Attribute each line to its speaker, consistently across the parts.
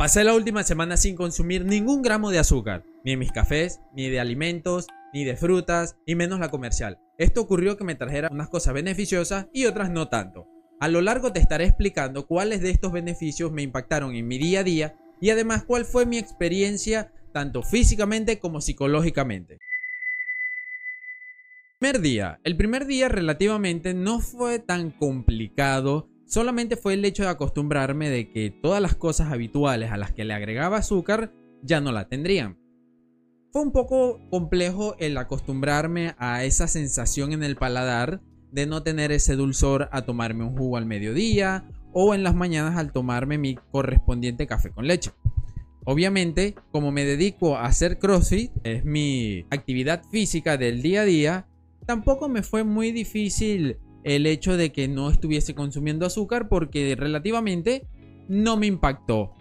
Speaker 1: Pasé la última semana sin consumir ningún gramo de azúcar, ni en mis cafés, ni de alimentos, ni de frutas, ni menos la comercial. Esto ocurrió que me trajera unas cosas beneficiosas y otras no tanto. A lo largo te estaré explicando cuáles de estos beneficios me impactaron en mi día a día y además cuál fue mi experiencia tanto físicamente como psicológicamente. Primer día. El primer día relativamente no fue tan complicado Solamente fue el hecho de acostumbrarme de que todas las cosas habituales a las que le agregaba azúcar ya no la tendrían. Fue un poco complejo el acostumbrarme a esa sensación en el paladar de no tener ese dulzor a tomarme un jugo al mediodía o en las mañanas al tomarme mi correspondiente café con leche. Obviamente, como me dedico a hacer CrossFit, es mi actividad física del día a día, tampoco me fue muy difícil el hecho de que no estuviese consumiendo azúcar porque relativamente no me impactó.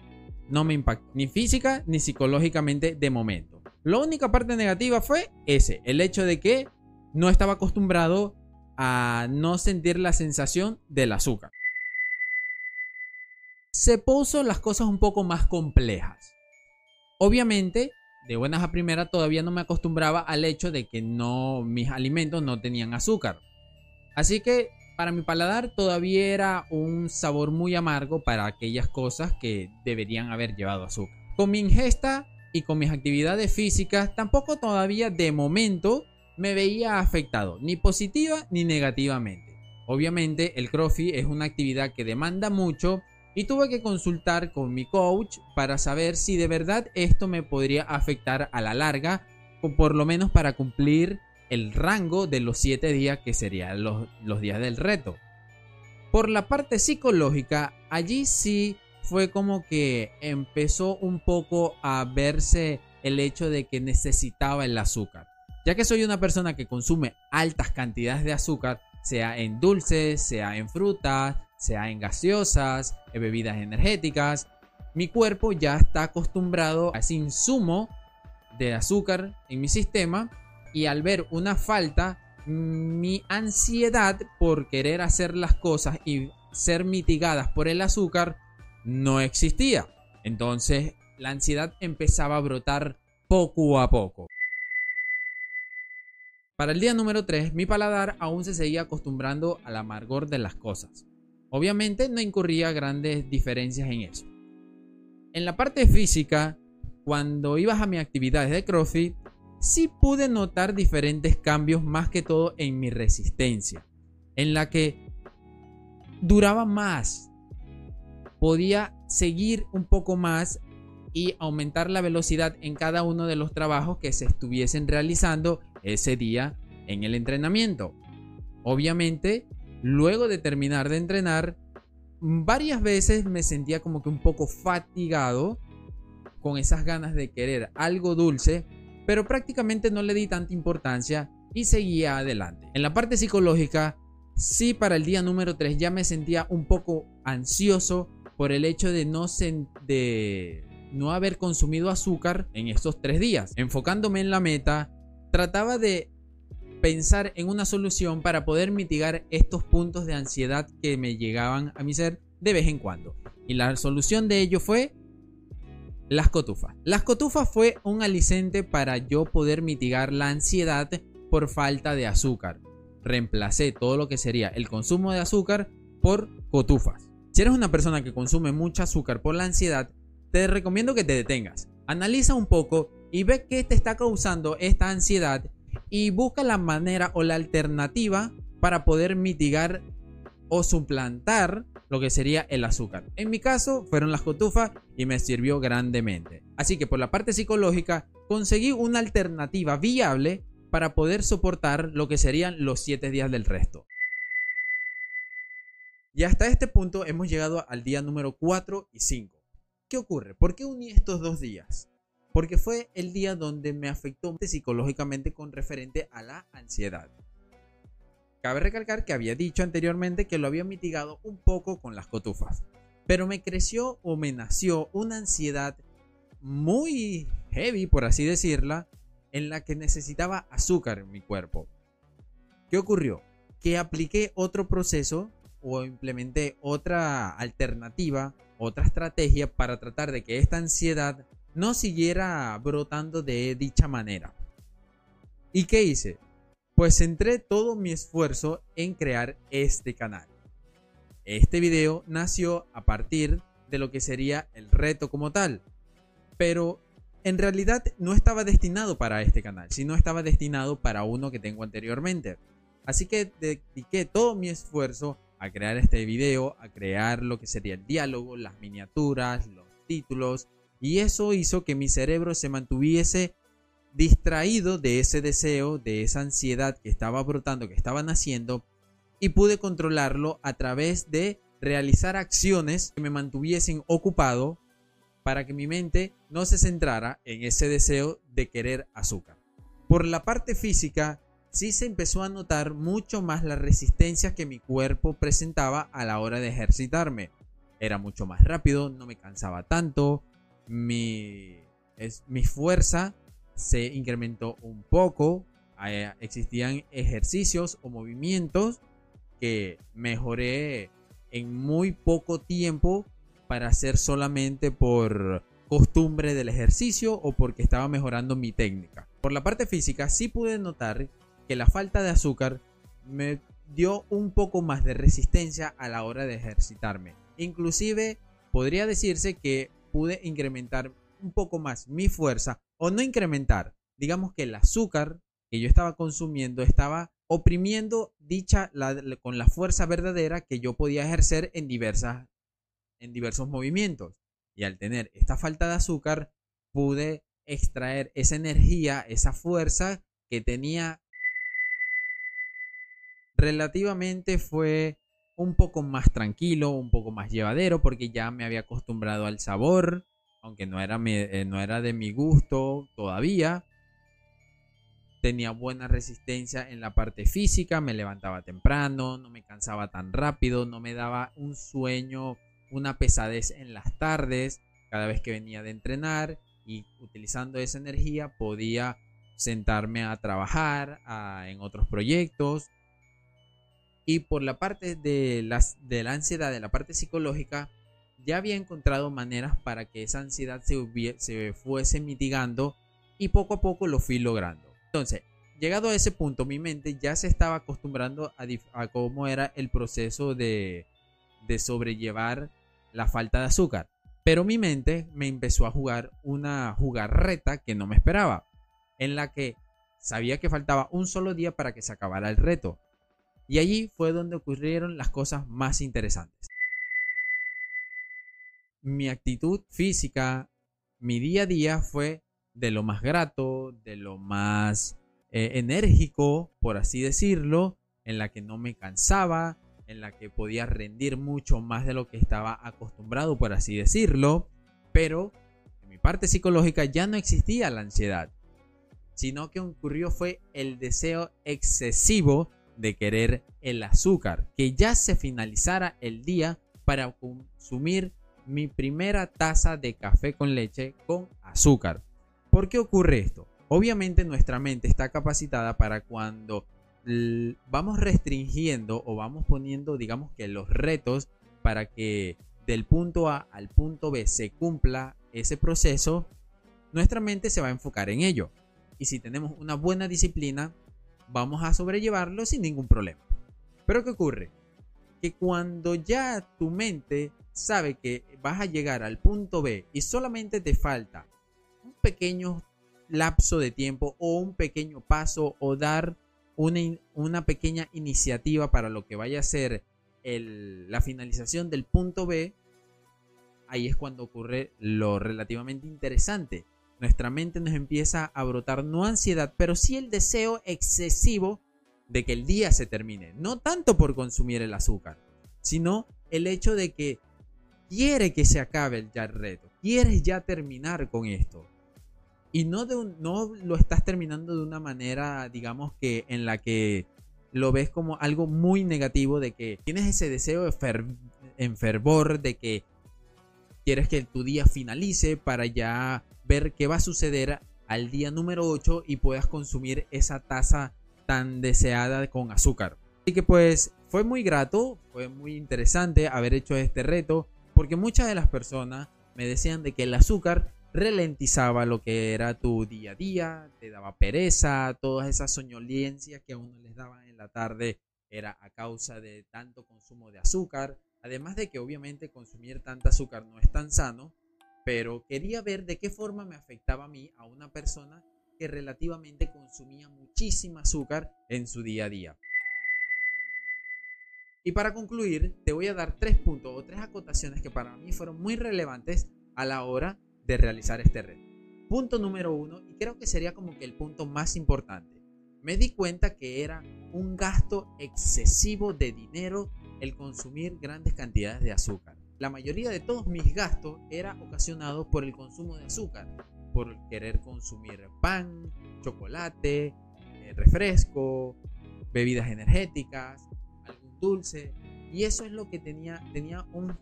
Speaker 1: No me impactó ni física ni psicológicamente de momento. La única parte negativa fue ese, el hecho de que no estaba acostumbrado a no sentir la sensación del azúcar. Se puso las cosas un poco más complejas. Obviamente, de buenas a primeras todavía no me acostumbraba al hecho de que no mis alimentos no tenían azúcar. Así que para mi paladar todavía era un sabor muy amargo para aquellas cosas que deberían haber llevado azúcar. Con mi ingesta y con mis actividades físicas tampoco todavía de momento me veía afectado, ni positiva ni negativamente. Obviamente el CrossFit es una actividad que demanda mucho y tuve que consultar con mi coach para saber si de verdad esto me podría afectar a la larga o por lo menos para cumplir el rango de los 7 días que serían los, los días del reto. Por la parte psicológica, allí sí fue como que empezó un poco a verse el hecho de que necesitaba el azúcar. Ya que soy una persona que consume altas cantidades de azúcar, sea en dulces, sea en frutas, sea en gaseosas, en bebidas energéticas, mi cuerpo ya está acostumbrado a ese insumo de azúcar en mi sistema y al ver una falta, mi ansiedad por querer hacer las cosas y ser mitigadas por el azúcar no existía. Entonces la ansiedad empezaba a brotar poco a poco. Para el día número 3, mi paladar aún se seguía acostumbrando al amargor de las cosas. Obviamente no incurría grandes diferencias en eso. En la parte física, cuando ibas a mis actividades de CrossFit, sí pude notar diferentes cambios más que todo en mi resistencia, en la que duraba más, podía seguir un poco más y aumentar la velocidad en cada uno de los trabajos que se estuviesen realizando ese día en el entrenamiento. Obviamente, luego de terminar de entrenar, varias veces me sentía como que un poco fatigado con esas ganas de querer algo dulce pero prácticamente no le di tanta importancia y seguía adelante. En la parte psicológica, sí para el día número 3 ya me sentía un poco ansioso por el hecho de no, de no haber consumido azúcar en estos tres días. Enfocándome en la meta, trataba de pensar en una solución para poder mitigar estos puntos de ansiedad que me llegaban a mi ser de vez en cuando. Y la solución de ello fue las cotufas. Las cotufas fue un alicente para yo poder mitigar la ansiedad por falta de azúcar. Reemplacé todo lo que sería el consumo de azúcar por cotufas. Si eres una persona que consume mucho azúcar por la ansiedad, te recomiendo que te detengas. Analiza un poco y ve qué te está causando esta ansiedad y busca la manera o la alternativa para poder mitigar o suplantar lo que sería el azúcar. En mi caso fueron las cotufas y me sirvió grandemente. Así que por la parte psicológica conseguí una alternativa viable para poder soportar lo que serían los 7 días del resto. Y hasta este punto hemos llegado al día número 4 y 5. ¿Qué ocurre? ¿Por qué uní estos dos días? Porque fue el día donde me afectó psicológicamente con referente a la ansiedad. Cabe recalcar que había dicho anteriormente que lo había mitigado un poco con las cotufas, pero me creció o me nació una ansiedad muy heavy, por así decirla, en la que necesitaba azúcar en mi cuerpo. ¿Qué ocurrió? Que apliqué otro proceso o implementé otra alternativa, otra estrategia para tratar de que esta ansiedad no siguiera brotando de dicha manera. ¿Y qué hice? Pues centré todo mi esfuerzo en crear este canal. Este video nació a partir de lo que sería el reto como tal, pero en realidad no estaba destinado para este canal, sino estaba destinado para uno que tengo anteriormente. Así que dediqué todo mi esfuerzo a crear este video, a crear lo que sería el diálogo, las miniaturas, los títulos, y eso hizo que mi cerebro se mantuviese distraído de ese deseo, de esa ansiedad que estaba brotando, que estaba naciendo, y pude controlarlo a través de realizar acciones que me mantuviesen ocupado para que mi mente no se centrara en ese deseo de querer azúcar. Por la parte física, sí se empezó a notar mucho más la resistencia que mi cuerpo presentaba a la hora de ejercitarme. Era mucho más rápido, no me cansaba tanto, mi, es, mi fuerza se incrementó un poco, eh, existían ejercicios o movimientos que mejoré en muy poco tiempo para hacer solamente por costumbre del ejercicio o porque estaba mejorando mi técnica. Por la parte física sí pude notar que la falta de azúcar me dio un poco más de resistencia a la hora de ejercitarme. Inclusive podría decirse que pude incrementar un poco más mi fuerza o no incrementar. Digamos que el azúcar que yo estaba consumiendo estaba oprimiendo dicha con la fuerza verdadera que yo podía ejercer en diversas en diversos movimientos. Y al tener esta falta de azúcar pude extraer esa energía, esa fuerza que tenía relativamente fue un poco más tranquilo, un poco más llevadero porque ya me había acostumbrado al sabor, aunque no era, eh, no era de mi gusto todavía, tenía buena resistencia en la parte física, me levantaba temprano, no me cansaba tan rápido, no me daba un sueño, una pesadez en las tardes, cada vez que venía de entrenar y utilizando esa energía podía sentarme a trabajar en otros proyectos. Y por la parte de, las, de la ansiedad, de la parte psicológica, ya había encontrado maneras para que esa ansiedad se, se fuese mitigando y poco a poco lo fui logrando. Entonces, llegado a ese punto, mi mente ya se estaba acostumbrando a, cómo era el proceso de, de sobrellevar la falta de azúcar. Pero mi mente me empezó a jugar una jugarreta que no me esperaba, en la que sabía que faltaba un solo día para que se acabara el reto. Y allí fue donde ocurrieron las cosas más interesantes. Mi actitud física, mi día a día fue de lo más grato, de lo más eh, enérgico, por así decirlo, en la que no me cansaba, en la que podía rendir mucho más de lo que estaba acostumbrado, por así decirlo, pero en mi parte psicológica ya no existía la ansiedad, sino que ocurrió fue el deseo excesivo de querer el azúcar, que ya se finalizara el día para consumir mi primera taza de café con leche con azúcar. ¿Por qué ocurre esto? Obviamente nuestra mente está capacitada para cuando vamos restringiendo o vamos poniendo, digamos que los retos para que del punto A al punto B se cumpla ese proceso, nuestra mente se va a enfocar en ello. Y si tenemos una buena disciplina, vamos a sobrellevarlo sin ningún problema. Pero ¿qué ocurre? Que cuando ya tu mente sabe que vas a llegar al punto B y solamente te falta un pequeño lapso de tiempo o un pequeño paso o dar una, una pequeña iniciativa para lo que vaya a ser la finalización del punto B, ahí es cuando ocurre lo relativamente interesante. Nuestra mente nos empieza a brotar no ansiedad, pero sí el deseo excesivo de que el día se termine. No tanto por consumir el azúcar, sino el hecho de que quiere que se acabe el ya reto, quieres ya terminar con esto. Y no, de no lo estás terminando de una manera, digamos que en la que lo ves como algo muy negativo, de que tienes ese deseo de en fervor, de que quieres que tu día finalice para ya ver qué va a suceder al día número 8 y puedas consumir esa taza tan deseada con azúcar. Así que pues fue muy grato, fue muy interesante haber hecho este reto, porque muchas de las personas me decían de que el azúcar ralentizaba lo que era tu día a día, te daba pereza, todas esas soñolencias que a uno les daban en la tarde era a causa de tanto consumo de azúcar, además de que obviamente consumir tanta azúcar no es tan sano, pero quería ver de qué forma me afectaba a mí, a una persona que relativamente consumía muchísima azúcar en su día a día. Y para concluir, te voy a dar tres puntos o tres acotaciones que para mí fueron muy relevantes a la hora de realizar este reto. Punto número uno, y creo que sería como que el punto más importante. Me di cuenta que era un gasto excesivo de dinero el consumir grandes cantidades de azúcar. La mayoría de todos mis gastos era ocasionado por el consumo de azúcar, por querer consumir pan, chocolate, eh, refresco, bebidas energéticas, dulce. Y eso es lo que tenía, tenía un,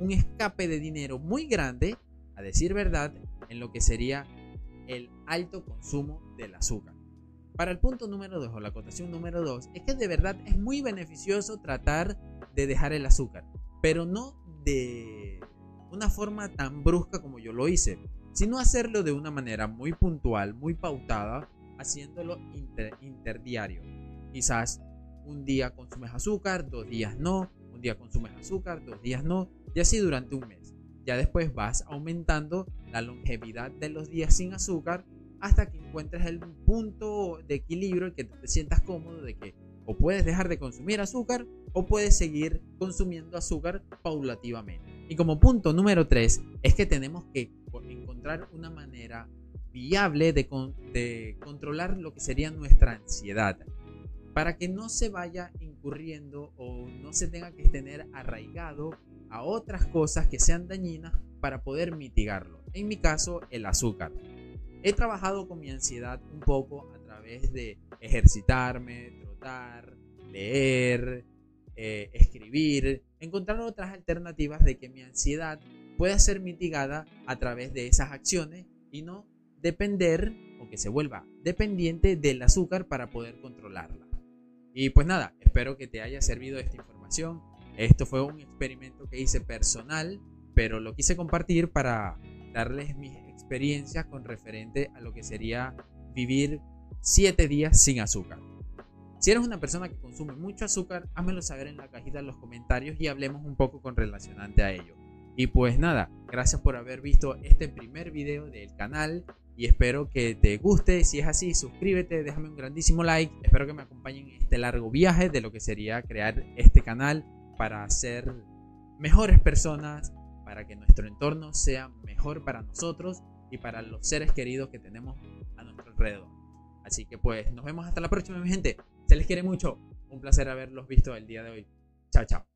Speaker 1: un escape de dinero muy grande, a decir verdad, en lo que sería el alto consumo del azúcar. Para el punto número 2 o la acotación número 2 es que de verdad es muy beneficioso tratar de dejar el azúcar, pero no de una forma tan brusca como yo lo hice, sino hacerlo de una manera muy puntual, muy pautada, haciéndolo interdiario. Quizás un día consumes azúcar, dos días no, un día consumes azúcar, dos días no, y así durante un mes. Ya después vas aumentando la longevidad de los días sin azúcar hasta que encuentres el punto de equilibrio y que te sientas cómodo de que o puedes dejar de consumir azúcar o puedes seguir consumiendo azúcar paulativamente. Y como punto número 3 es que tenemos que encontrar una manera viable de controlar lo que sería nuestra ansiedad para que no se vaya incurriendo o no se tenga que tener arraigado a otras cosas que sean dañinas para poder mitigarlo. En mi caso, el azúcar. He trabajado con mi ansiedad un poco a través de ejercitarme, trotar, leer, eh, escribir, encontrar otras alternativas de que mi ansiedad pueda ser mitigada a través de esas acciones y no depender o que se vuelva dependiente del azúcar para poder controlarla. Y pues nada, espero que te haya servido esta información. Esto fue un experimento que hice personal, pero lo quise compartir para darles mis experiencias con referente a lo que sería vivir 7 días sin azúcar. Si eres una persona que consume mucho azúcar, házmelo saber en la cajita de los comentarios y hablemos un poco con relacionante a ello. Y pues nada, gracias por haber visto este primer video del canal y espero que te guste. Si es así, suscríbete, déjame un grandísimo like. Espero que me acompañen en este largo viaje de lo que sería crear este canal para ser mejores personas, para que nuestro entorno sea mejor para nosotros y para los seres queridos que tenemos a nuestro alrededor. Así que pues nos vemos hasta la próxima, mi gente. Se les quiere mucho. Un placer haberlos visto el día de hoy. Chao, chao.